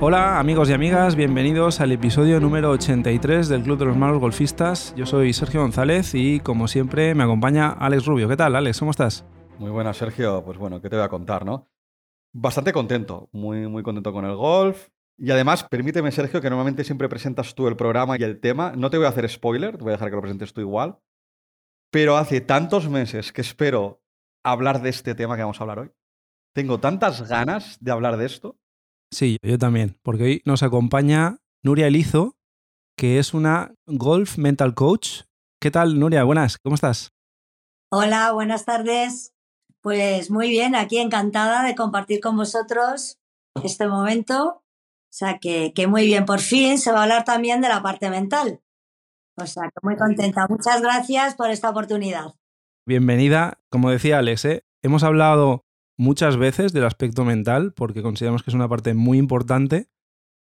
Hola amigos y amigas, bienvenidos al episodio número 83 del Club de los Malos Golfistas. Yo soy Sergio González y como siempre me acompaña Alex Rubio. ¿Qué tal Alex? ¿Cómo estás? Muy buenas Sergio, pues bueno, ¿qué te voy a contar, no? Bastante contento, muy, muy contento con el golf. Y además, permíteme Sergio, que normalmente siempre presentas tú el programa y el tema. No te voy a hacer spoiler, te voy a dejar que lo presentes tú igual. Pero hace tantos meses que espero hablar de este tema que vamos a hablar hoy. Tengo tantas ganas de hablar de esto. Sí, yo también, porque hoy nos acompaña Nuria Elizo, que es una Golf Mental Coach. ¿Qué tal, Nuria? Buenas, ¿cómo estás? Hola, buenas tardes. Pues muy bien, aquí encantada de compartir con vosotros este momento. O sea, que, que muy bien, por fin se va a hablar también de la parte mental. O sea, que muy contenta. Muchas gracias por esta oportunidad. Bienvenida. Como decía Alex, ¿eh? hemos hablado muchas veces del aspecto mental porque consideramos que es una parte muy importante.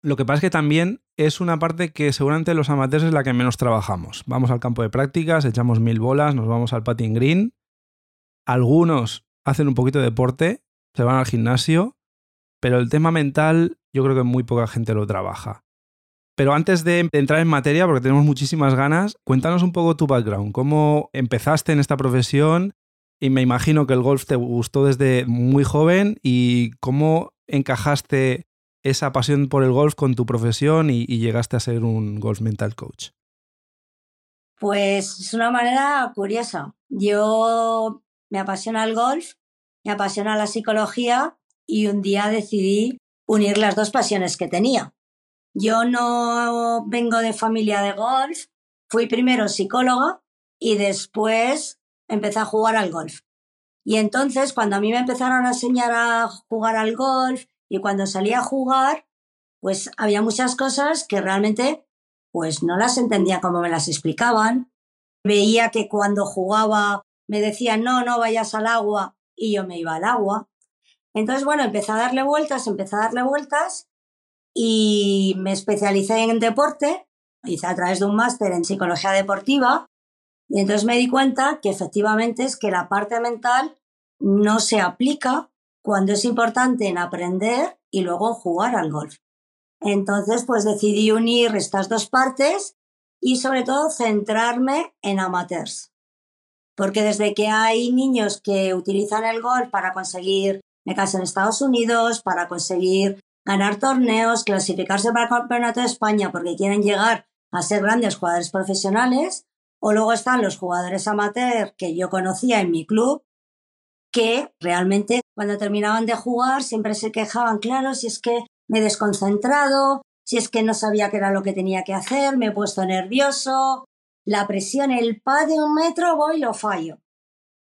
Lo que pasa es que también es una parte que seguramente los amateurs es la que menos trabajamos. Vamos al campo de prácticas, echamos mil bolas, nos vamos al patting green. Algunos hacen un poquito de deporte, se van al gimnasio, pero el tema mental yo creo que muy poca gente lo trabaja. Pero antes de entrar en materia, porque tenemos muchísimas ganas, cuéntanos un poco tu background, cómo empezaste en esta profesión y me imagino que el golf te gustó desde muy joven y cómo encajaste esa pasión por el golf con tu profesión y, llegaste a ser un golf mental coach. Pues es una manera curiosa. Yo me apasiona el golf, me apasiona la psicología y un día decidí unir las dos pasiones que tenía. Yo no vengo de familia de golf, fui primero psicóloga y después empecé a jugar al golf. Y entonces, cuando a mí me empezaron a enseñar a jugar al golf y cuando salí a jugar, pues había muchas cosas que realmente pues no las entendía como me las explicaban. Veía que cuando jugaba me decían, no, no vayas al agua y yo me iba al agua. Entonces, bueno, empecé a darle vueltas, empecé a darle vueltas y me especialicé en deporte, hice a través de un máster en psicología deportiva y entonces me di cuenta que efectivamente es que la parte mental no se aplica cuando es importante en aprender y luego jugar al golf. Entonces, pues decidí unir estas dos partes y sobre todo centrarme en amateurs. Porque desde que hay niños que utilizan el golf para conseguir becas en Estados Unidos, para conseguir ganar torneos, clasificarse para el Campeonato de España porque quieren llegar a ser grandes jugadores profesionales, o luego están los jugadores amateur que yo conocía en mi club, que realmente cuando terminaban de jugar siempre se quejaban, claro, si es que me he desconcentrado, si es que no sabía qué era lo que tenía que hacer, me he puesto nervioso, la presión, el pa de un metro, voy y lo fallo.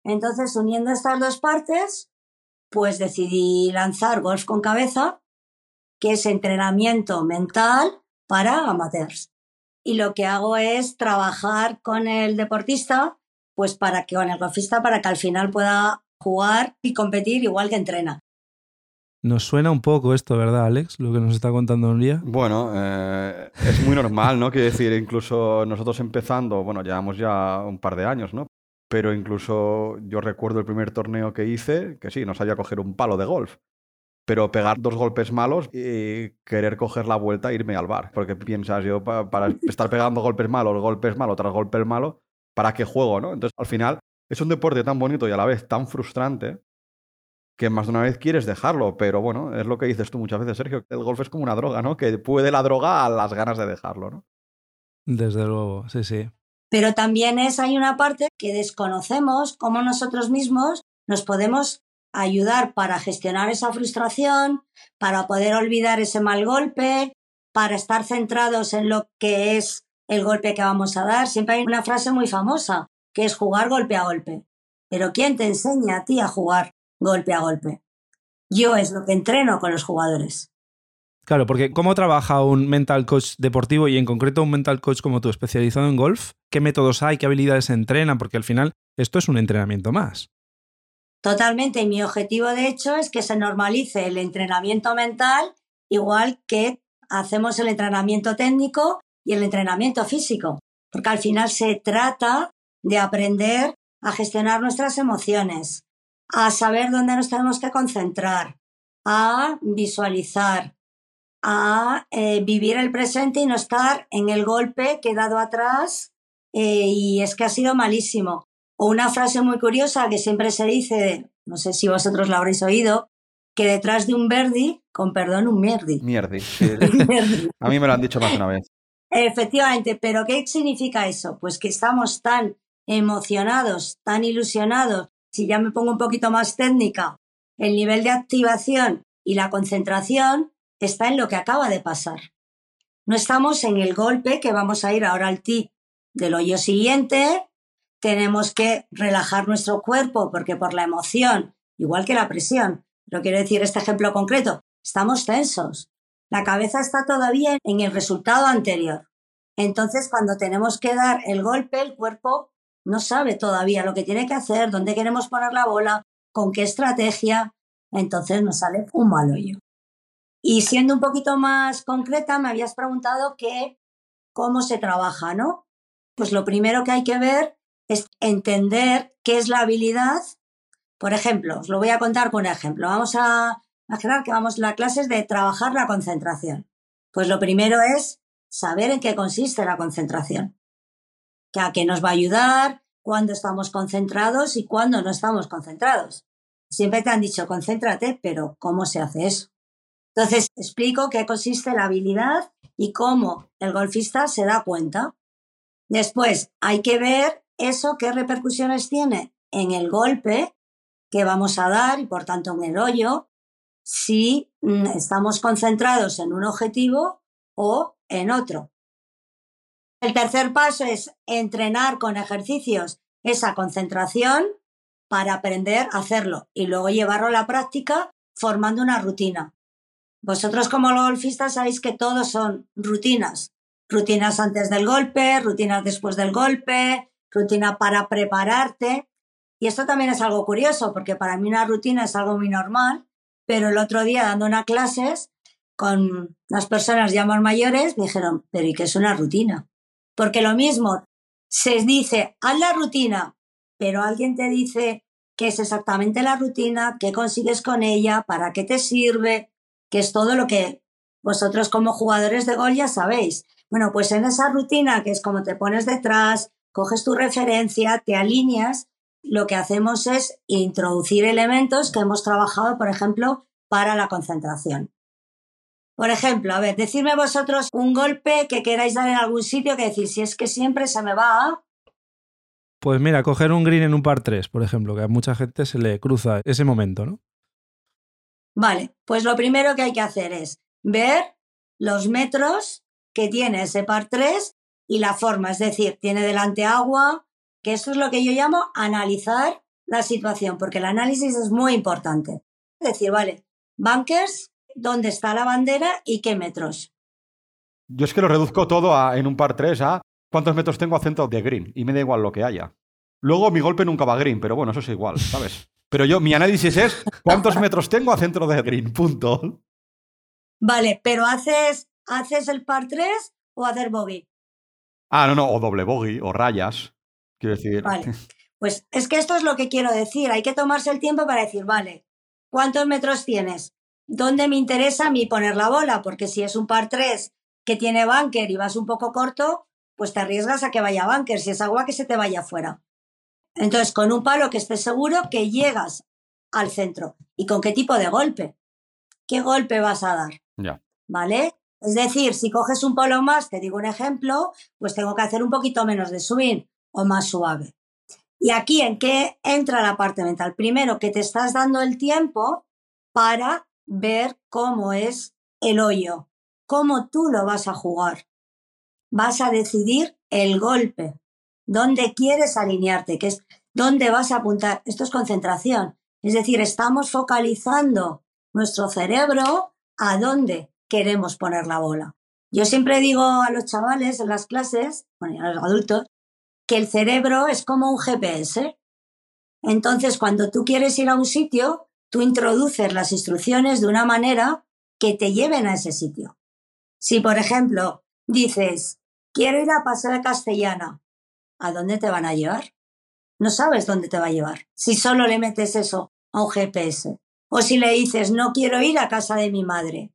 Entonces, uniendo estas dos partes, pues decidí lanzar Golf con Cabeza, que es entrenamiento mental para amateurs y lo que hago es trabajar con el deportista, pues para que con el golfista, para que al final pueda jugar y competir igual que entrena. Nos suena un poco esto, ¿verdad, Alex? Lo que nos está contando un día. Bueno, eh, es muy normal, ¿no? Quiero decir, incluso nosotros empezando, bueno, llevamos ya un par de años, ¿no? Pero incluso yo recuerdo el primer torneo que hice, que sí, no sabía coger un palo de golf pero pegar dos golpes malos y querer coger la vuelta e irme al bar. Porque piensas, yo para, estar pegando golpes malos, golpes malos, tras golpes malos, ¿para qué juego, no? Entonces, al final, es un deporte tan bonito y a la vez tan frustrante que más de una vez quieres dejarlo, pero bueno, es lo que dices tú muchas veces, Sergio, el golf es como una droga, ¿no? Que puede la droga a las ganas de dejarlo, ¿no? Desde luego, sí, sí. Pero también es, hay una parte que desconocemos cómo nosotros mismos nos podemos ayudar para gestionar esa frustración, para poder olvidar ese mal golpe, para estar centrados en lo que es el golpe que vamos a dar. Siempre hay una frase muy famosa, que es jugar golpe a golpe. Pero ¿quién te enseña a ti a jugar golpe a golpe? Yo es lo que entreno con los jugadores. Claro, porque ¿cómo trabaja un mental coach deportivo y en concreto un mental coach como tú, especializado en golf? ¿Qué métodos hay? ¿Qué habilidades se entrenan? Porque al final esto es un entrenamiento más. Totalmente. Y mi objetivo, de hecho, es que se normalice el entrenamiento mental igual que hacemos el entrenamiento técnico y el entrenamiento físico. Porque al final se trata de aprender a gestionar nuestras emociones, a saber dónde nos tenemos que concentrar, a visualizar, a eh, vivir el presente y no estar en el golpe quedado atrás eh, y es que ha sido malísimo. O una frase muy curiosa que siempre se dice, no sé si vosotros la habréis oído, que detrás de un verdi, con perdón, un mierdi. Mierdi. a mí me lo han dicho más de una vez. Efectivamente, pero ¿qué significa eso? Pues que estamos tan emocionados, tan ilusionados, si ya me pongo un poquito más técnica, el nivel de activación y la concentración está en lo que acaba de pasar. No estamos en el golpe que vamos a ir ahora al tip del hoyo siguiente. Tenemos que relajar nuestro cuerpo porque por la emoción, igual que la presión, pero quiero decir este ejemplo concreto, estamos tensos. La cabeza está todavía en el resultado anterior. Entonces, cuando tenemos que dar el golpe, el cuerpo no sabe todavía lo que tiene que hacer, dónde queremos poner la bola, con qué estrategia. Entonces nos sale un mal hoyo. Y siendo un poquito más concreta, me habías preguntado que cómo se trabaja, ¿no? Pues lo primero que hay que ver es entender qué es la habilidad. Por ejemplo, os lo voy a contar con un ejemplo. Vamos a imaginar que vamos a la clase de trabajar la concentración. Pues lo primero es saber en qué consiste la concentración. Que a qué nos va a ayudar, cuándo estamos concentrados y cuándo no estamos concentrados. Siempre te han dicho concéntrate, pero ¿cómo se hace eso? Entonces, explico qué consiste la habilidad y cómo el golfista se da cuenta. Después, hay que ver eso qué repercusiones tiene en el golpe que vamos a dar y por tanto en el hoyo si mm, estamos concentrados en un objetivo o en otro. El tercer paso es entrenar con ejercicios esa concentración para aprender a hacerlo y luego llevarlo a la práctica formando una rutina. Vosotros como golfistas sabéis que todos son rutinas. Rutinas antes del golpe, rutinas después del golpe, rutina para prepararte. Y esto también es algo curioso, porque para mí una rutina es algo muy normal, pero el otro día dando unas clases con las personas ya más mayores me dijeron, pero ¿y qué es una rutina? Porque lo mismo, se dice, haz la rutina, pero alguien te dice qué es exactamente la rutina, qué consigues con ella, para qué te sirve, que es todo lo que vosotros como jugadores de gol ya sabéis. Bueno, pues en esa rutina, que es como te pones detrás, coges tu referencia, te alineas, lo que hacemos es introducir elementos que hemos trabajado, por ejemplo, para la concentración. Por ejemplo, a ver, decidme vosotros un golpe que queráis dar en algún sitio que decir, si es que siempre se me va a... Pues mira, coger un green en un par 3, por ejemplo, que a mucha gente se le cruza ese momento, ¿no? Vale, pues lo primero que hay que hacer es ver los metros que tiene ese par 3 y la forma, es decir, tiene delante agua, que eso es lo que yo llamo analizar la situación, porque el análisis es muy importante. Es decir, vale, bunkers, dónde está la bandera y qué metros. Yo es que lo reduzco todo en un par 3 a cuántos metros tengo a centro de green y me da igual lo que haya. Luego mi golpe nunca va a green, pero bueno, eso es igual, ¿sabes? Pero yo, mi análisis es cuántos metros tengo a centro de green, punto. Vale, pero ¿haces, ¿haces el par 3 o hacer bogey? Ah, no, no, o doble bogey, o rayas. Quiero decir. Vale. Pues es que esto es lo que quiero decir. Hay que tomarse el tiempo para decir, vale, ¿cuántos metros tienes? ¿Dónde me interesa a mí poner la bola? Porque si es un par 3 que tiene bunker y vas un poco corto, pues te arriesgas a que vaya bunker. Si es agua, que se te vaya afuera. Entonces, con un palo que estés seguro que llegas al centro. ¿Y con qué tipo de golpe? ¿Qué golpe vas a dar? Ya. ¿Vale? Es decir, si coges un palo más, te digo un ejemplo, pues tengo que hacer un poquito menos de swing o más suave. Y aquí, ¿en qué entra la parte mental? Primero, que te estás dando el tiempo para ver cómo es el hoyo, cómo tú lo vas a jugar. Vas a decidir el golpe dónde quieres alinearte, que es dónde vas a apuntar. Esto es concentración. Es decir, estamos focalizando nuestro cerebro a dónde queremos poner la bola. Yo siempre digo a los chavales en las clases, bueno, a los adultos, que el cerebro es como un GPS. Entonces, cuando tú quieres ir a un sitio, tú introduces las instrucciones de una manera que te lleven a ese sitio. Si, por ejemplo, dices, quiero ir a Paseo de Castellana, ¿a dónde te van a llevar? No sabes dónde te va a llevar. Si solo le metes eso a un GPS. O si le dices, no quiero ir a casa de mi madre.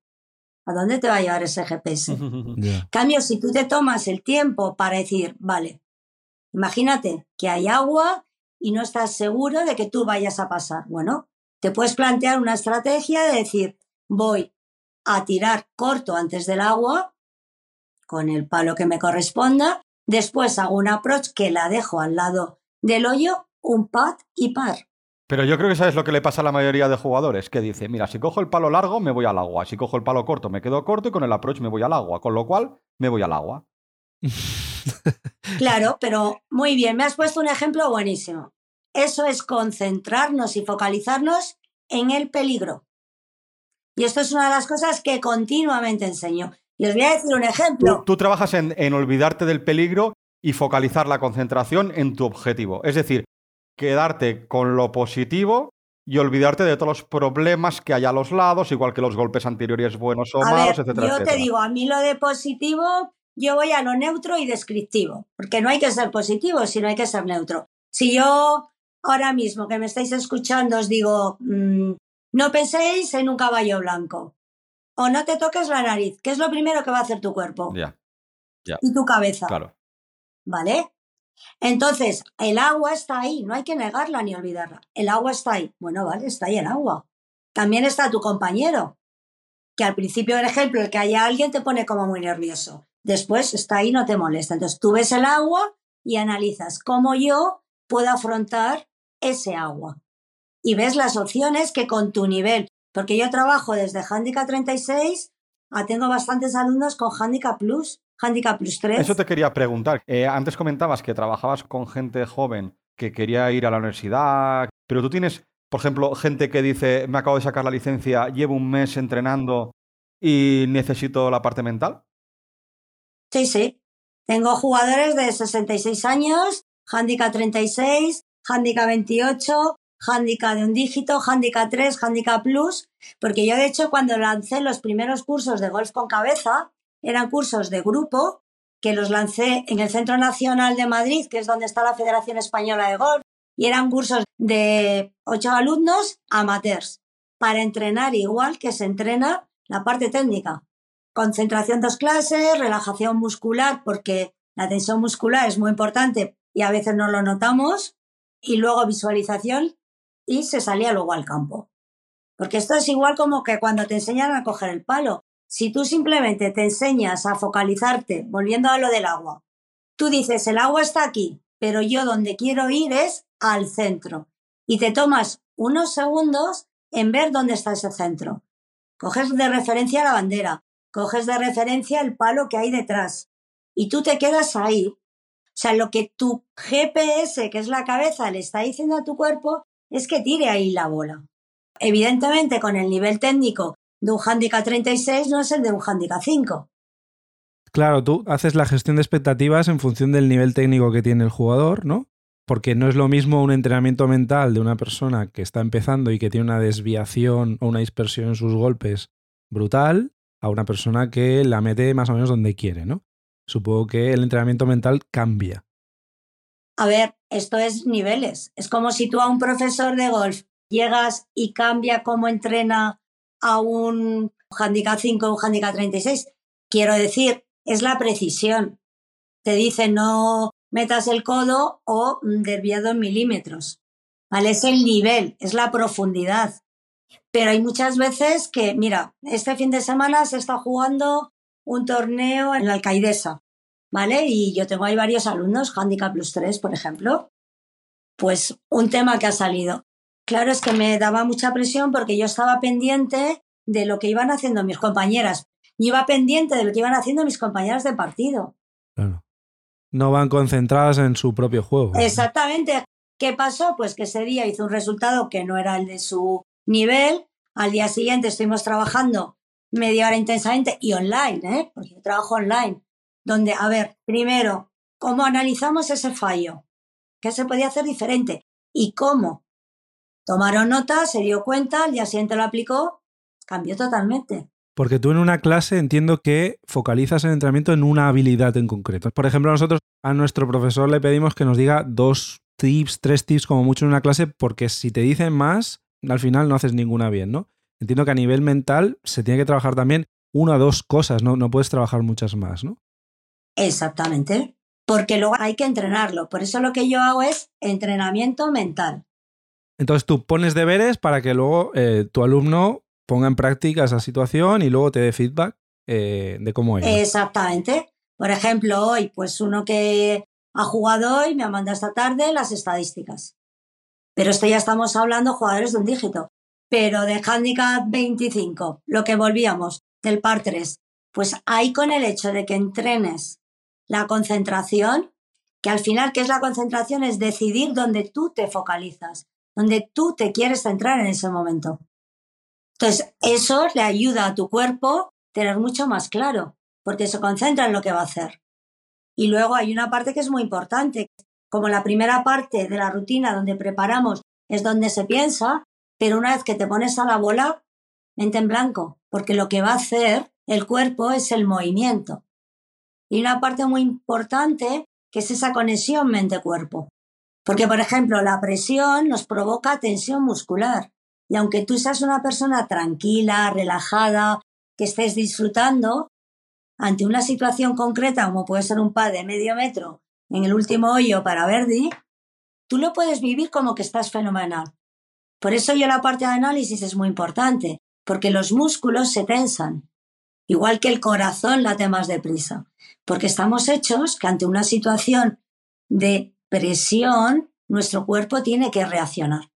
¿A dónde te va a llevar ese GPS? Cambio, si tú te tomas el tiempo para decir, vale, imagínate que hay agua y no estás seguro de que tú vayas a pasar. Bueno, te puedes plantear una estrategia de decir, voy a tirar corto antes del agua con el palo que me corresponda, después hago un approach que la dejo al lado del hoyo, un pad y par. Pero yo creo que sabes lo que le pasa a la mayoría de jugadores, que dice, mira, si cojo el palo largo me voy al agua, si cojo el palo corto me quedo corto y con el approach me voy al agua, con lo cual me voy al agua. claro, pero muy bien, me has puesto un ejemplo buenísimo. Eso es concentrarnos y focalizarnos en el peligro. Y esto es una de las cosas que continuamente enseño. Les voy a decir un ejemplo. Tú, trabajas en, en olvidarte del peligro y focalizar la concentración en tu objetivo. Es decir, quedarte con lo positivo y olvidarte de todos los problemas que hay a los lados, igual que los golpes anteriores buenos o malos, etcétera. Yo te digo, a mí lo de positivo, yo voy a lo neutro y descriptivo, porque no hay que ser positivo, sino hay que ser neutro. Si yo ahora mismo que me estáis escuchando os digo, mm, no penséis en un caballo blanco, o no te toques la nariz, que es lo primero que va a hacer tu cuerpo. Ya. ya. Y tu cabeza. Claro. ¿Vale? Entonces, el agua está ahí, no hay que negarla ni olvidarla. El agua está ahí. Bueno, vale, está ahí el agua. También está tu compañero, que al principio del ejemplo, el que haya alguien te pone como muy nervioso. Después está ahí, no te molesta. Entonces tú ves el agua y analizas cómo yo puedo afrontar ese agua. Y ves las opciones que con tu nivel, porque yo trabajo desde Handicap 36 a tengo bastantes alumnos con Handicap Plus Handicap Plus 3. Eso te quería preguntar. Eh, antes comentabas que trabajabas con gente joven que quería ir a la universidad, pero tú tienes, por ejemplo, gente que dice, me acabo de sacar la licencia, llevo un mes entrenando y necesito la parte mental. Sí, sí. Tengo jugadores de 66 años, Handicap 36, Handicap 28, Handicap de un dígito, Handicap 3, Handicap Plus, porque yo de hecho cuando lancé los primeros cursos de golf con cabeza, eran cursos de grupo que los lancé en el Centro Nacional de Madrid, que es donde está la Federación Española de Golf, y eran cursos de ocho alumnos amateurs para entrenar igual que se entrena la parte técnica. Concentración dos clases, relajación muscular, porque la tensión muscular es muy importante y a veces no lo notamos, y luego visualización y se salía luego al campo. Porque esto es igual como que cuando te enseñan a coger el palo. Si tú simplemente te enseñas a focalizarte, volviendo a lo del agua, tú dices, el agua está aquí, pero yo donde quiero ir es al centro. Y te tomas unos segundos en ver dónde está ese centro. Coges de referencia la bandera, coges de referencia el palo que hay detrás y tú te quedas ahí. O sea, lo que tu GPS, que es la cabeza, le está diciendo a tu cuerpo es que tire ahí la bola. Evidentemente, con el nivel técnico de un handicap 36 no es el de un handicap 5. Claro, tú haces la gestión de expectativas en función del nivel técnico que tiene el jugador, ¿no? Porque no es lo mismo un entrenamiento mental de una persona que está empezando y que tiene una desviación o una dispersión en sus golpes brutal a una persona que la mete más o menos donde quiere, ¿no? Supongo que el entrenamiento mental cambia. A ver, esto es niveles. Es como si tú a un profesor de golf llegas y cambia cómo entrena a un handicap 5 o un handicap 36. Quiero decir, es la precisión. Te dice no metas el codo o desviado en milímetros. ¿Vale? Es el nivel, es la profundidad. Pero hay muchas veces que, mira, este fin de semana se está jugando un torneo en la alcaidesa, ¿vale? Y yo tengo ahí varios alumnos, Handicap Plus 3, por ejemplo. Pues un tema que ha salido. Claro, es que me daba mucha presión porque yo estaba pendiente de lo que iban haciendo mis compañeras. Yo iba pendiente de lo que iban haciendo mis compañeras de partido. Claro. No van concentradas en su propio juego. Exactamente. ¿Qué pasó? Pues que ese día hizo un resultado que no era el de su nivel. Al día siguiente estuvimos trabajando media hora intensamente y online, ¿eh? porque yo trabajo online, donde, a ver, primero, ¿cómo analizamos ese fallo? ¿Qué se podía hacer diferente? ¿Y cómo? Tomaron nota, se dio cuenta, al día siguiente lo aplicó, cambió totalmente. Porque tú en una clase entiendo que focalizas el entrenamiento en una habilidad en concreto. Por ejemplo, nosotros a nuestro profesor le pedimos que nos diga dos tips, tres tips como mucho en una clase, porque si te dicen más, al final no haces ninguna bien, ¿no? Entiendo que a nivel mental se tiene que trabajar también una o dos cosas, ¿no? No puedes trabajar muchas más, ¿no? Exactamente, porque luego hay que entrenarlo. Por eso lo que yo hago es entrenamiento mental. Entonces tú pones deberes para que luego eh, tu alumno ponga en práctica esa situación y luego te dé feedback eh, de cómo es. Exactamente. Por ejemplo, hoy, pues uno que ha jugado hoy me ha mandado esta tarde las estadísticas. Pero esto ya estamos hablando jugadores de un dígito. Pero de handicap 25, lo que volvíamos del par 3, pues ahí con el hecho de que entrenes la concentración, que al final, ¿qué es la concentración? Es decidir dónde tú te focalizas, dónde tú te quieres centrar en ese momento. Entonces, eso le ayuda a tu cuerpo tener mucho más claro, porque se concentra en lo que va a hacer. Y luego hay una parte que es muy importante, como la primera parte de la rutina donde preparamos es donde se piensa, pero una vez que te pones a la bola, mente en blanco, porque lo que va a hacer el cuerpo es el movimiento. Y una parte muy importante que es esa conexión mente-cuerpo. Porque, por ejemplo, la presión nos provoca tensión muscular. Y aunque tú seas una persona tranquila, relajada, que estés disfrutando, ante una situación concreta, como puede ser un pad de medio metro en el último hoyo para Verdi, tú lo puedes vivir como que estás fenomenal. Por eso yo la parte de análisis es muy importante, porque los músculos se tensan, igual que el corazón late más deprisa, porque estamos hechos que ante una situación de presión, nuestro cuerpo tiene que reaccionar.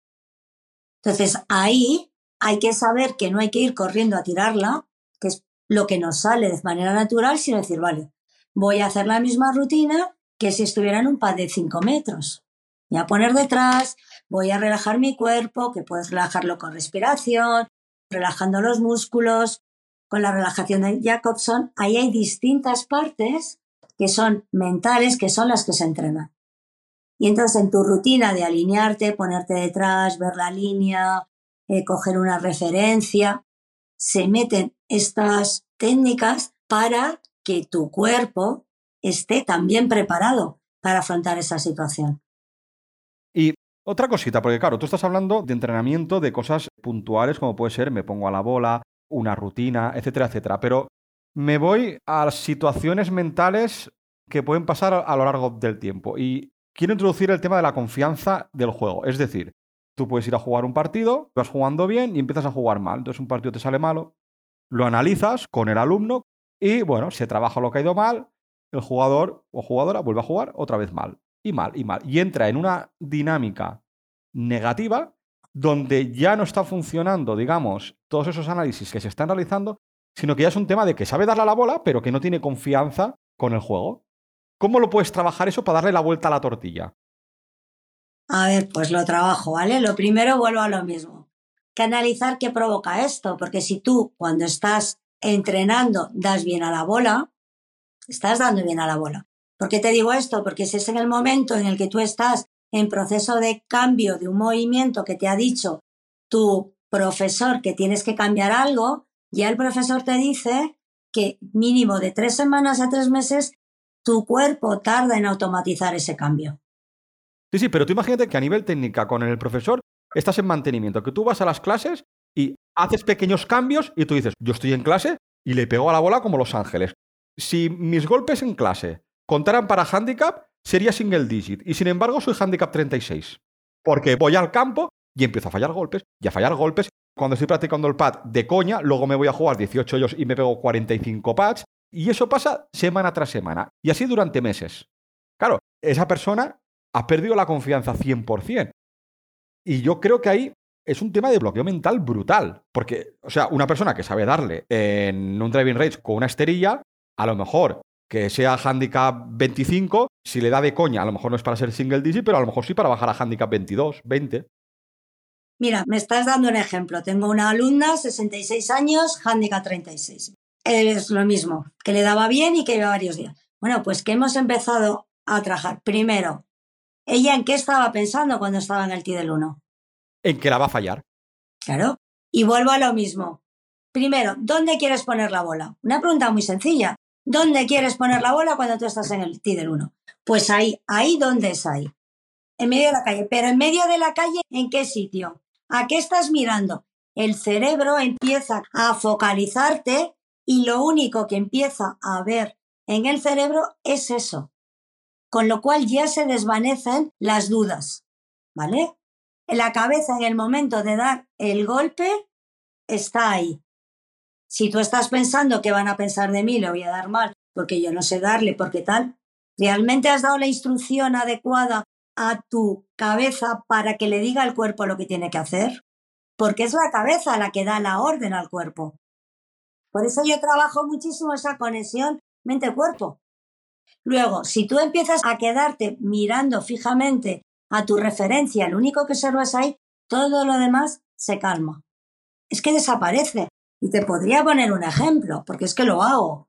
Entonces ahí hay que saber que no hay que ir corriendo a tirarla, que es lo que nos sale de manera natural, sino decir, vale, voy a hacer la misma rutina que si estuviera en un pad de 5 metros. Voy a poner detrás, voy a relajar mi cuerpo, que puedes relajarlo con respiración, relajando los músculos, con la relajación de Jacobson. Ahí hay distintas partes que son mentales, que son las que se entrenan. Y entonces en tu rutina de alinearte, ponerte detrás, ver la línea, eh, coger una referencia, se meten estas técnicas para que tu cuerpo esté también preparado para afrontar esa situación. Y otra cosita, porque claro, tú estás hablando de entrenamiento de cosas puntuales como puede ser me pongo a la bola, una rutina, etcétera, etcétera. Pero me voy a situaciones mentales que pueden pasar a lo largo del tiempo. Y quiero introducir el tema de la confianza del juego. Es decir, tú puedes ir a jugar un partido, vas jugando bien y empiezas a jugar mal. Entonces un partido te sale malo, lo analizas con el alumno y bueno, se trabaja lo que ha ido mal, el jugador o jugadora vuelve a jugar otra vez mal, y mal, y mal. Y entra en una dinámica negativa donde ya no está funcionando, digamos, todos esos análisis que se están realizando, sino que ya es un tema de que sabe darle a la bola, pero que no tiene confianza con el juego. ¿Cómo lo puedes trabajar eso para darle la vuelta a la tortilla? A ver, pues lo trabajo, ¿vale? Lo primero vuelvo a lo mismo. Que analizar qué provoca esto, porque si tú cuando estás entrenando das bien a la bola, estás dando bien a la bola. ¿Por qué te digo esto? Porque si es en el momento en el que tú estás en proceso de cambio de un movimiento que te ha dicho tu profesor que tienes que cambiar algo, ya el profesor te dice que mínimo de tres semanas a tres meses tu cuerpo tarda en automatizar ese cambio. Sí, sí, pero tú imagínate que a nivel técnica con el profesor estás en mantenimiento, que tú vas a las clases y haces pequeños cambios y tú dices, yo estoy en clase y le pego a la bola como Los Ángeles si mis golpes en clase contaran para handicap, sería single digit. Y sin embargo, soy handicap 36. Porque voy al campo y empiezo a fallar golpes y a fallar golpes. Cuando estoy practicando el pad de coña, luego me voy a jugar 18 hoyos y me pego 45 pads. Y eso pasa semana tras semana. Y así durante meses. Claro, esa persona ha perdido la confianza 100%. Y yo creo que ahí es un tema de bloqueo mental brutal. Porque, o sea, una persona que sabe darle en un driving range con una esterilla, a lo mejor que sea handicap 25, si le da de coña, a lo mejor no es para ser single digit, pero a lo mejor sí para bajar a handicap 22, 20. Mira, me estás dando un ejemplo. Tengo una alumna, 66 años, handicap 36. Es lo mismo, que le daba bien y que lleva varios días. Bueno, pues que hemos empezado a trabajar. Primero, ¿ella en qué estaba pensando cuando estaba en el T del 1? En que la va a fallar. Claro. Y vuelvo a lo mismo. Primero, ¿dónde quieres poner la bola? Una pregunta muy sencilla. ¿Dónde quieres poner la bola cuando tú estás en el tee del 1? Pues ahí, ahí donde es ahí. En medio de la calle. Pero en medio de la calle, ¿en qué sitio? ¿A qué estás mirando? El cerebro empieza a focalizarte y lo único que empieza a ver en el cerebro es eso. Con lo cual ya se desvanecen las dudas. ¿Vale? La cabeza en el momento de dar el golpe está ahí. Si tú estás pensando que van a pensar de mí, le voy a dar mal porque yo no sé darle, porque tal, ¿realmente has dado la instrucción adecuada a tu cabeza para que le diga al cuerpo lo que tiene que hacer? Porque es la cabeza la que da la orden al cuerpo. Por eso yo trabajo muchísimo esa conexión mente-cuerpo. Luego, si tú empiezas a quedarte mirando fijamente a tu referencia, lo único que observas ahí, todo lo demás se calma. Es que desaparece. Y te podría poner un ejemplo, porque es que lo hago,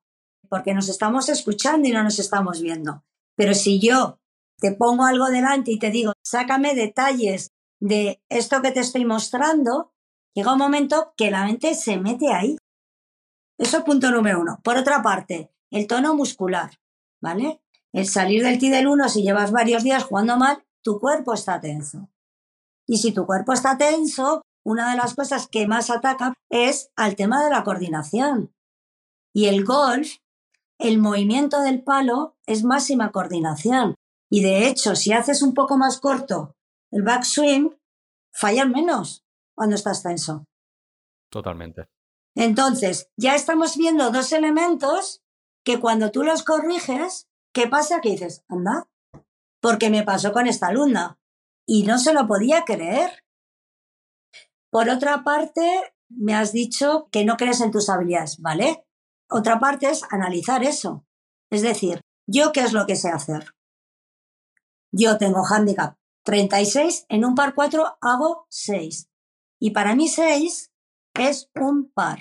porque nos estamos escuchando y no nos estamos viendo. Pero si yo te pongo algo delante y te digo, sácame detalles de esto que te estoy mostrando, llega un momento que la mente se mete ahí. Eso es punto número uno. Por otra parte, el tono muscular, ¿vale? El salir del ti del 1 si llevas varios días jugando mal, tu cuerpo está tenso. Y si tu cuerpo está tenso, una de las cosas que más ataca es al tema de la coordinación. Y el golf, el movimiento del palo es máxima coordinación. Y de hecho, si haces un poco más corto el backswing, fallan menos cuando estás tenso. Totalmente. Entonces, ya estamos viendo dos elementos que cuando tú los corriges, ¿qué pasa? Que dices, anda, porque me pasó con esta alumna y no se lo podía creer. Por otra parte, me has dicho que no crees en tus habilidades, ¿vale? Otra parte es analizar eso. Es decir, ¿yo qué es lo que sé hacer? Yo tengo handicap 36, en un par 4 hago 6. Y para mí 6 es un par.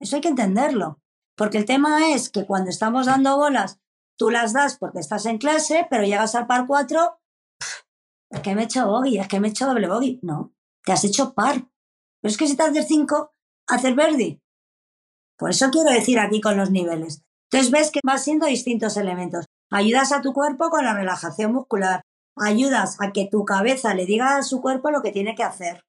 Eso hay que entenderlo. Porque el tema es que cuando estamos dando bolas, tú las das porque estás en clase, pero llegas al par 4, es que me he hecho bogey, es que me he hecho doble bogey. No, te has hecho par. Pero es que si te haces 5, haces verde. Por eso quiero decir aquí con los niveles. Entonces ves que vas siendo distintos elementos. Ayudas a tu cuerpo con la relajación muscular. Ayudas a que tu cabeza le diga a su cuerpo lo que tiene que hacer.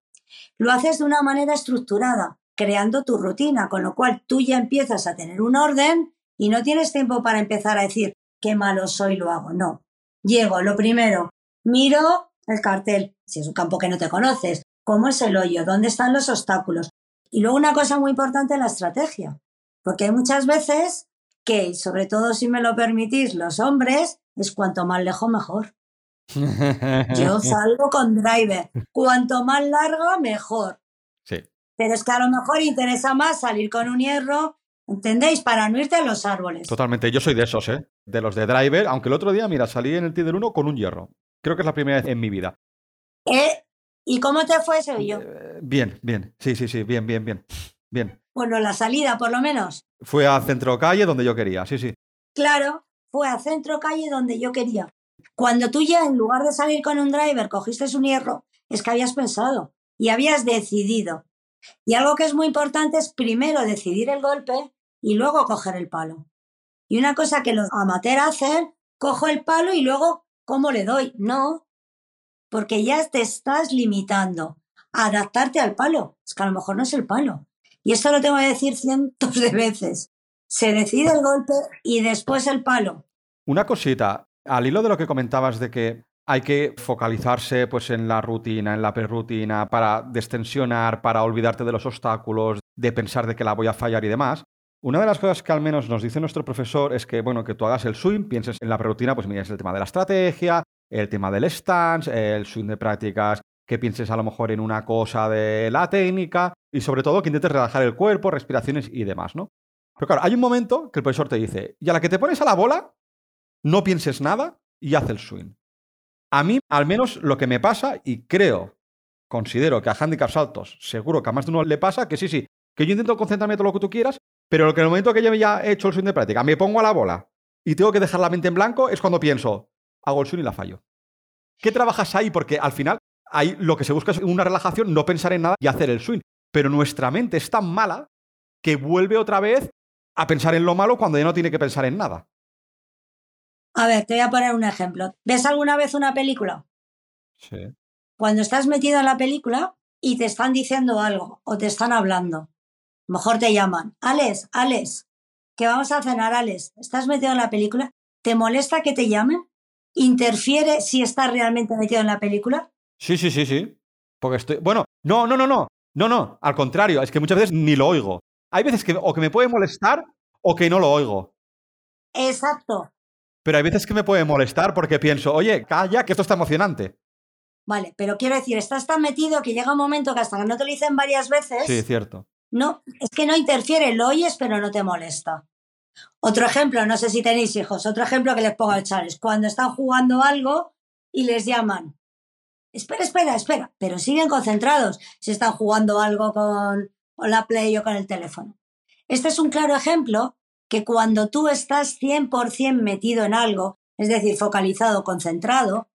Lo haces de una manera estructurada, creando tu rutina, con lo cual tú ya empiezas a tener un orden y no tienes tiempo para empezar a decir qué malo soy, lo hago. No. Llego, lo primero, miro el cartel, si es un campo que no te conoces, cómo es el hoyo, dónde están los obstáculos. Y luego una cosa muy importante, la estrategia. Porque hay muchas veces que, sobre todo si me lo permitís, los hombres, es cuanto más lejos mejor. Yo salgo con driver. Cuanto más largo, mejor. Sí. Pero es que a lo mejor interesa más salir con un hierro, ¿entendéis? Para no irte a los árboles. Totalmente. Yo soy de esos, ¿eh? De los de driver, aunque el otro día, mira, salí en el Tinder 1 con un hierro. Creo que es la primera vez en mi vida. ¿Eh? ¿Y cómo te fue ese yo? Eh, bien, bien. Sí, sí, sí. Bien, bien, bien. Bien. Bueno, la salida, por lo menos. Fue a centro calle donde yo quería, sí, sí. Claro, fue a centro calle donde yo quería. Cuando tú ya, en lugar de salir con un driver, cogiste un hierro, es que habías pensado y habías decidido. Y algo que es muy importante es primero decidir el golpe y luego coger el palo. Y una cosa que los amateurs hacen, cojo el palo y luego, ¿cómo le doy? No, porque ya te estás limitando a adaptarte al palo. Es que a lo mejor no es el palo. Y esto lo tengo que decir cientos de veces. Se decide el golpe y después el palo. Una cosita, al hilo de lo que comentabas de que hay que focalizarse pues, en la rutina, en la perrutina, para destensionar, para olvidarte de los obstáculos, de pensar de que la voy a fallar y demás. Una de las cosas que al menos nos dice nuestro profesor es que, bueno, que tú hagas el swing, pienses en la perrutina, pues mira, es el tema de la estrategia, el tema del stance, el swing de prácticas, que pienses a lo mejor en una cosa de la técnica y sobre todo que intentes relajar el cuerpo, respiraciones y demás, ¿no? Pero claro, hay un momento que el profesor te dice, y a la que te pones a la bola, no pienses nada y haz el swing. A mí, al menos, lo que me pasa, y creo, considero que a handicaps altos, seguro que a más de uno le pasa, que sí, sí, que yo intento concentrarme todo lo que tú quieras, pero en el momento que yo ya he hecho el swing de práctica, me pongo a la bola y tengo que dejar la mente en blanco, es cuando pienso, hago el swing y la fallo. ¿Qué trabajas ahí? Porque al final, ahí lo que se busca es una relajación, no pensar en nada y hacer el swing. Pero nuestra mente es tan mala que vuelve otra vez a pensar en lo malo cuando ya no tiene que pensar en nada. A ver, te voy a poner un ejemplo. ¿Ves alguna vez una película? Sí. Cuando estás metido en la película, y te están diciendo algo o te están hablando. Mejor te llaman. Alex, Alex, que vamos a cenar, Alex. ¿Estás metido en la película? ¿Te molesta que te llamen? ¿Interfiere si estás realmente metido en la película? Sí, sí, sí, sí. Porque estoy. Bueno, no, no, no, no. No, no. Al contrario, es que muchas veces ni lo oigo. Hay veces que o que me puede molestar o que no lo oigo. Exacto. Pero hay veces que me puede molestar porque pienso, oye, calla, que esto está emocionante. Vale, pero quiero decir, estás tan metido que llega un momento que hasta que no te lo dicen varias veces. Sí, cierto. No, es que no interfiere, lo oyes, pero no te molesta. Otro ejemplo, no sé si tenéis hijos, otro ejemplo que les pongo al Charles, cuando están jugando algo y les llaman. Espera, espera, espera, pero siguen concentrados si están jugando algo con, con la Play o con el teléfono. Este es un claro ejemplo que cuando tú estás 100% metido en algo, es decir, focalizado, concentrado,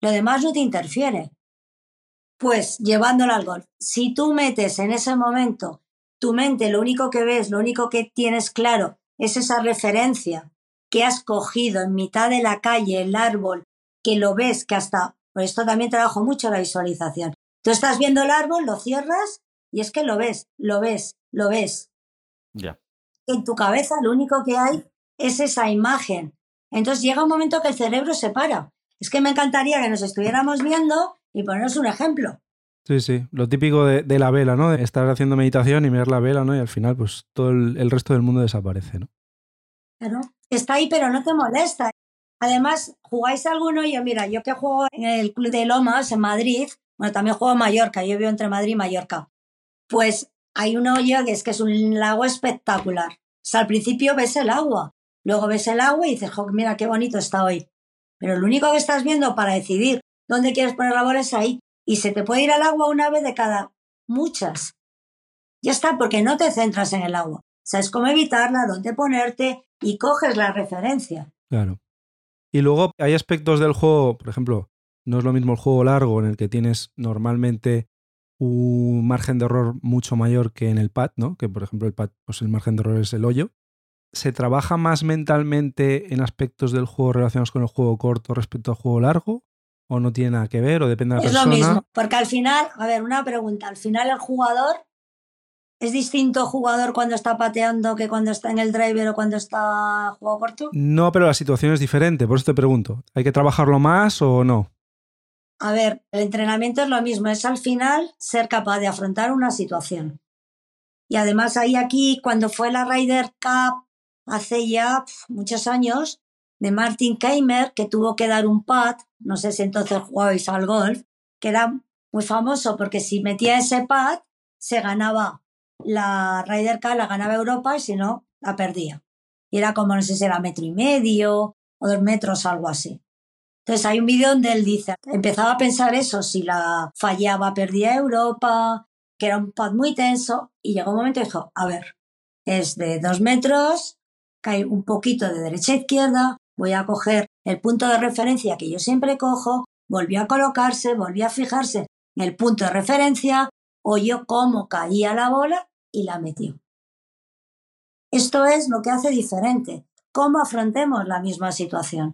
lo demás no te interfiere. Pues llevándolo al golf, si tú metes en ese momento tu mente, lo único que ves, lo único que tienes claro es esa referencia que has cogido en mitad de la calle, el árbol, que lo ves, que hasta, por esto también trabajo mucho la visualización. Tú estás viendo el árbol, lo cierras y es que lo ves, lo ves, lo ves. Ya. En tu cabeza lo único que hay es esa imagen. Entonces llega un momento que el cerebro se para. Es que me encantaría que nos estuviéramos viendo y ponernos un ejemplo. Sí, sí, lo típico de, de, la vela, ¿no? De estar haciendo meditación y mirar la vela, ¿no? Y al final, pues todo el, el, resto del mundo desaparece, ¿no? Claro, está ahí, pero no te molesta. Además, jugáis alguno, yo mira, yo que juego en el Club de Lomas, en Madrid, bueno, también juego en Mallorca, yo vivo entre Madrid y Mallorca. Pues hay un hoyo que es que es un lago espectacular. O sea, al principio ves el agua, luego ves el agua y dices, mira qué bonito está hoy. Pero lo único que estás viendo para decidir dónde quieres poner la bola es ahí y se te puede ir al agua una vez de cada muchas. Ya está, porque no te centras en el agua. Sabes cómo evitarla, dónde ponerte y coges la referencia. Claro. Y luego hay aspectos del juego, por ejemplo, no es lo mismo el juego largo en el que tienes normalmente un margen de error mucho mayor que en el pad, ¿no? Que por ejemplo el pad, pues el margen de error es el hoyo. ¿Se trabaja más mentalmente en aspectos del juego relacionados con el juego corto respecto al juego largo? o no tiene nada que ver o depende de la es persona. Es lo mismo, porque al final, a ver, una pregunta, al final el jugador es distinto jugador cuando está pateando que cuando está en el driver o cuando está juego corto? No, pero la situación es diferente, por eso te pregunto, ¿hay que trabajarlo más o no? A ver, el entrenamiento es lo mismo, es al final ser capaz de afrontar una situación. Y además ahí aquí, cuando fue la Ryder Cup hace ya muchos años, de Martin Keimer, que tuvo que dar un pad, no sé si entonces jugabais al golf, que era muy famoso porque si metía ese pad, se ganaba la Ryder Cup, la ganaba Europa y si no, la perdía. Y era como, no sé si era metro y medio o dos metros, algo así. Entonces hay un vídeo donde él dice, empezaba a pensar eso, si la fallaba perdía Europa, que era un pad muy tenso, y llegó un momento y dijo, a ver, es de dos metros, cae un poquito de derecha a izquierda, voy a coger el punto de referencia que yo siempre cojo, volvió a colocarse, volvió a fijarse en el punto de referencia, oyó cómo caía la bola y la metió. Esto es lo que hace diferente, cómo afrontemos la misma situación.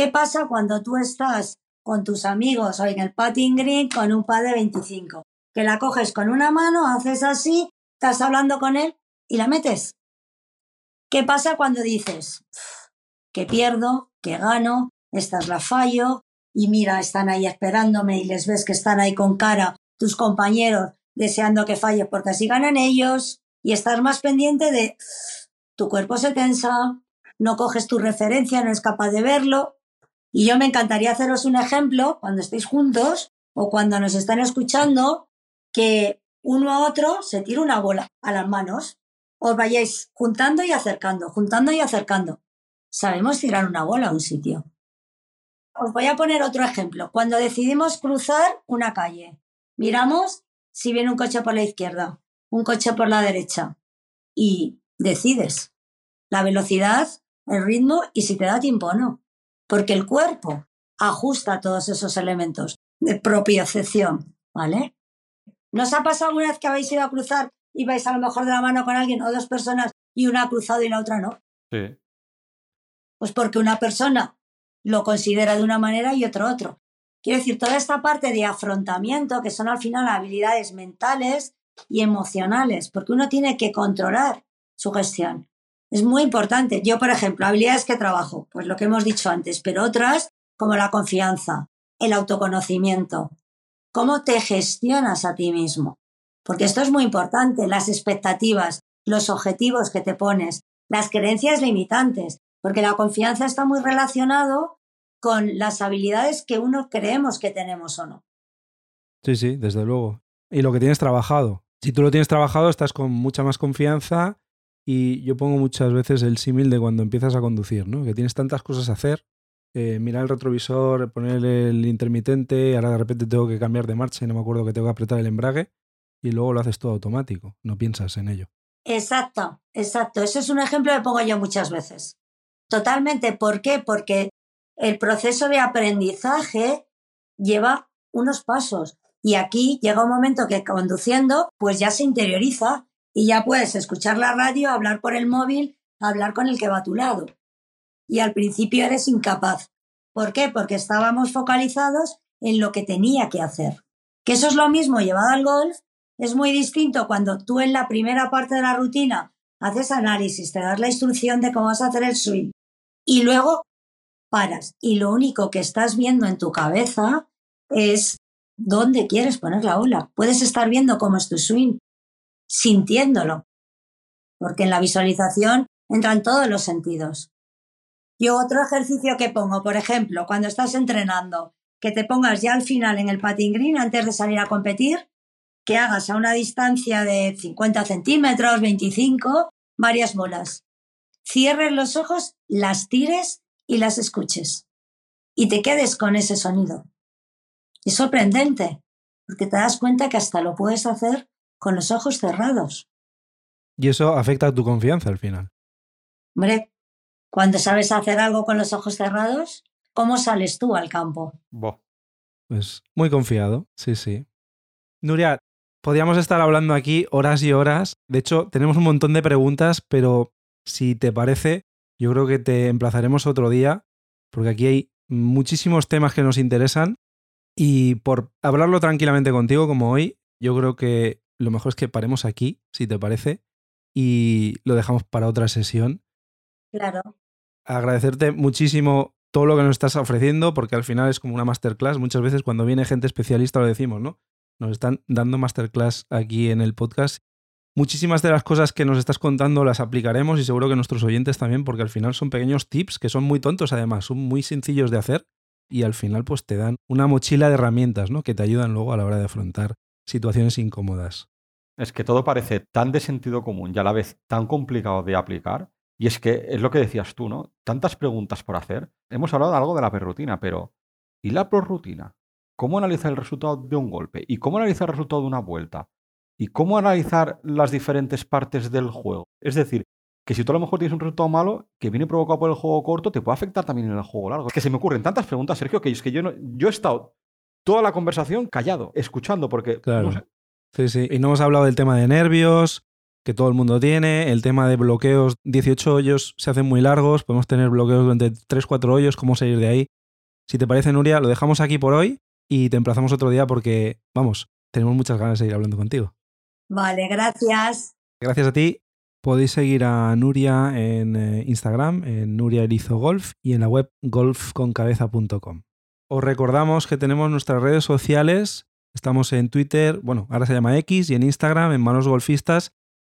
¿Qué pasa cuando tú estás con tus amigos o en el patting green con un pad de 25? Que la coges con una mano, haces así, estás hablando con él y la metes. ¿Qué pasa cuando dices, que pierdo, que gano, esta es la fallo, y mira, están ahí esperándome y les ves que están ahí con cara tus compañeros deseando que falle porque así ganan ellos, y estás más pendiente de tu cuerpo se tensa, no coges tu referencia, no eres capaz de verlo. Y yo me encantaría haceros un ejemplo cuando estéis juntos o cuando nos están escuchando, que uno a otro se tira una bola a las manos. Os vayáis juntando y acercando, juntando y acercando sabemos tirar una bola a un sitio. Os voy a poner otro ejemplo. Cuando decidimos cruzar una calle, miramos si viene un coche por la izquierda, un coche por la derecha y decides la velocidad, el ritmo y si te da tiempo o no. Porque el cuerpo ajusta todos esos elementos de propiocepción, ¿vale? ¿Nos ha pasado alguna vez que habéis ido a cruzar y vais a lo mejor de la mano con alguien o dos personas y una ha cruzado y la otra no? Sí. Pues porque una persona lo considera de una manera y otro otro. Quiero decir, toda esta parte de afrontamiento, que son al final habilidades mentales y emocionales, porque uno tiene que controlar su gestión. Es muy importante. Yo, por ejemplo, habilidades que trabajo, pues lo que hemos dicho antes, pero otras como la confianza, el autoconocimiento, cómo te gestionas a ti mismo. Porque esto es muy importante, las expectativas, los objetivos que te pones, las creencias limitantes, porque la confianza está muy relacionado con las habilidades que uno creemos que tenemos o no. Sí, sí, desde luego. Y lo que tienes trabajado. Si tú lo tienes trabajado, estás con mucha más confianza y yo pongo muchas veces el símil de cuando empiezas a conducir, ¿no? Que tienes tantas cosas a hacer, eh, mirar el retrovisor, poner el intermitente, ahora de repente tengo que cambiar de marcha y no me acuerdo que tengo que apretar el embrague y luego lo haces todo automático, no piensas en ello. Exacto, exacto. Ese es un ejemplo que pongo yo muchas veces. Totalmente. ¿Por qué? Porque el proceso de aprendizaje lleva unos pasos. Y aquí llega un momento que conduciendo, pues ya se interioriza y ya puedes escuchar la radio, hablar por el móvil, hablar con el que va a tu lado. Y al principio eres incapaz. ¿Por qué? Porque estábamos focalizados en lo que tenía que hacer. Que eso es lo mismo llevado al golf. Es muy distinto cuando tú en la primera parte de la rutina haces análisis, te das la instrucción de cómo vas a hacer el swing y luego paras y lo único que estás viendo en tu cabeza es dónde quieres poner la ola. Puedes estar viendo cómo es tu swing, sintiéndolo, porque en la visualización entran todos los sentidos. Y otro ejercicio que pongo, por ejemplo, cuando estás entrenando, que te pongas ya al final en el patin green antes de salir a competir, que hagas a una distancia de 50 centímetros, 25, varias bolas. Cierres los ojos, las tires y las escuches. Y te quedes con ese sonido. Es sorprendente, porque te das cuenta que hasta lo puedes hacer con los ojos cerrados. Y eso afecta a tu confianza al final. Hombre, cuando sabes hacer algo con los ojos cerrados, ¿cómo sales tú al campo? Pues muy confiado, sí, sí. Nuria, podríamos estar hablando aquí horas y horas. De hecho, tenemos un montón de preguntas, pero si te parece, yo creo que te emplazaremos otro día, porque aquí hay muchísimos temas que nos interesan y por hablarlo tranquilamente contigo como hoy, yo creo que lo mejor es que paremos aquí, si te parece, y lo dejamos para otra sesión. Claro. Agradecerte muchísimo todo lo que nos estás ofreciendo, porque al final es como una masterclass. Muchas veces cuando viene gente especialista lo decimos, ¿no? Nos están dando masterclass aquí en el podcast Muchísimas de las cosas que nos estás contando las aplicaremos y seguro que nuestros oyentes también, porque al final son pequeños tips que son muy tontos además, son muy sencillos de hacer y al final pues te dan una mochila de herramientas, ¿no? Que te ayudan luego a la hora de afrontar situaciones incómodas. Es que todo parece tan de sentido común y a la vez tan complicado de aplicar. Y es que es lo que decías tú, ¿no? Tantas preguntas por hacer. Hemos hablado algo de la perrutina, pero ¿y la prorrutina? ¿Cómo analizar el resultado de un golpe? ¿Y cómo analizar el resultado de una vuelta? y cómo analizar las diferentes partes del juego. Es decir, que si tú a lo mejor tienes un resultado malo que viene provocado por el juego corto, te puede afectar también en el juego largo. Es que se me ocurren tantas preguntas, Sergio, que es que yo, no, yo he estado toda la conversación callado, escuchando, porque... Claro. Sí, sí. Y no hemos hablado del tema de nervios, que todo el mundo tiene, el tema de bloqueos, 18 hoyos se hacen muy largos, podemos tener bloqueos durante 3-4 hoyos, cómo salir de ahí. Si te parece, Nuria, lo dejamos aquí por hoy y te emplazamos otro día porque, vamos, tenemos muchas ganas de seguir hablando contigo. Vale, gracias. Gracias a ti. Podéis seguir a Nuria en eh, Instagram, en Nuria Erizo Golf y en la web golfconcabeza.com. Os recordamos que tenemos nuestras redes sociales. Estamos en Twitter, bueno, ahora se llama X, y en Instagram, en Manos Golfistas.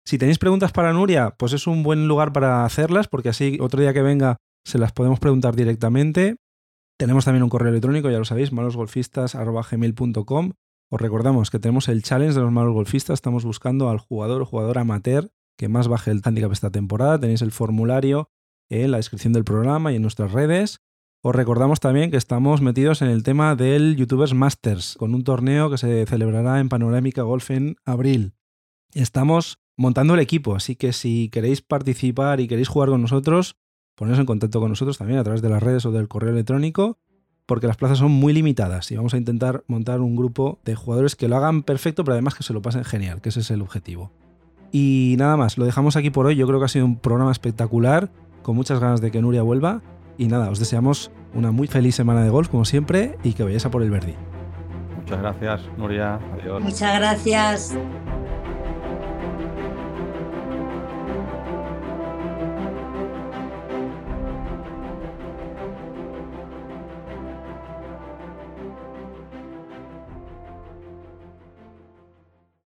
Si tenéis preguntas para Nuria, pues es un buen lugar para hacerlas, porque así otro día que venga se las podemos preguntar directamente. Tenemos también un correo electrónico, ya lo sabéis, manosgolfistas.gmail.com os recordamos que tenemos el challenge de los malos golfistas. Estamos buscando al jugador o jugador amateur que más baje el handicap esta temporada. Tenéis el formulario en la descripción del programa y en nuestras redes. Os recordamos también que estamos metidos en el tema del YouTubers Masters, con un torneo que se celebrará en Panorámica Golf en abril. Estamos montando el equipo, así que si queréis participar y queréis jugar con nosotros, poneros en contacto con nosotros también a través de las redes o del correo electrónico porque las plazas son muy limitadas y vamos a intentar montar un grupo de jugadores que lo hagan perfecto, pero además que se lo pasen genial, que ese es el objetivo. Y nada más, lo dejamos aquí por hoy. Yo creo que ha sido un programa espectacular, con muchas ganas de que Nuria vuelva. Y nada, os deseamos una muy feliz semana de golf, como siempre, y que vayáis a por el Verdi. Muchas gracias, Nuria. Adiós. Muchas gracias.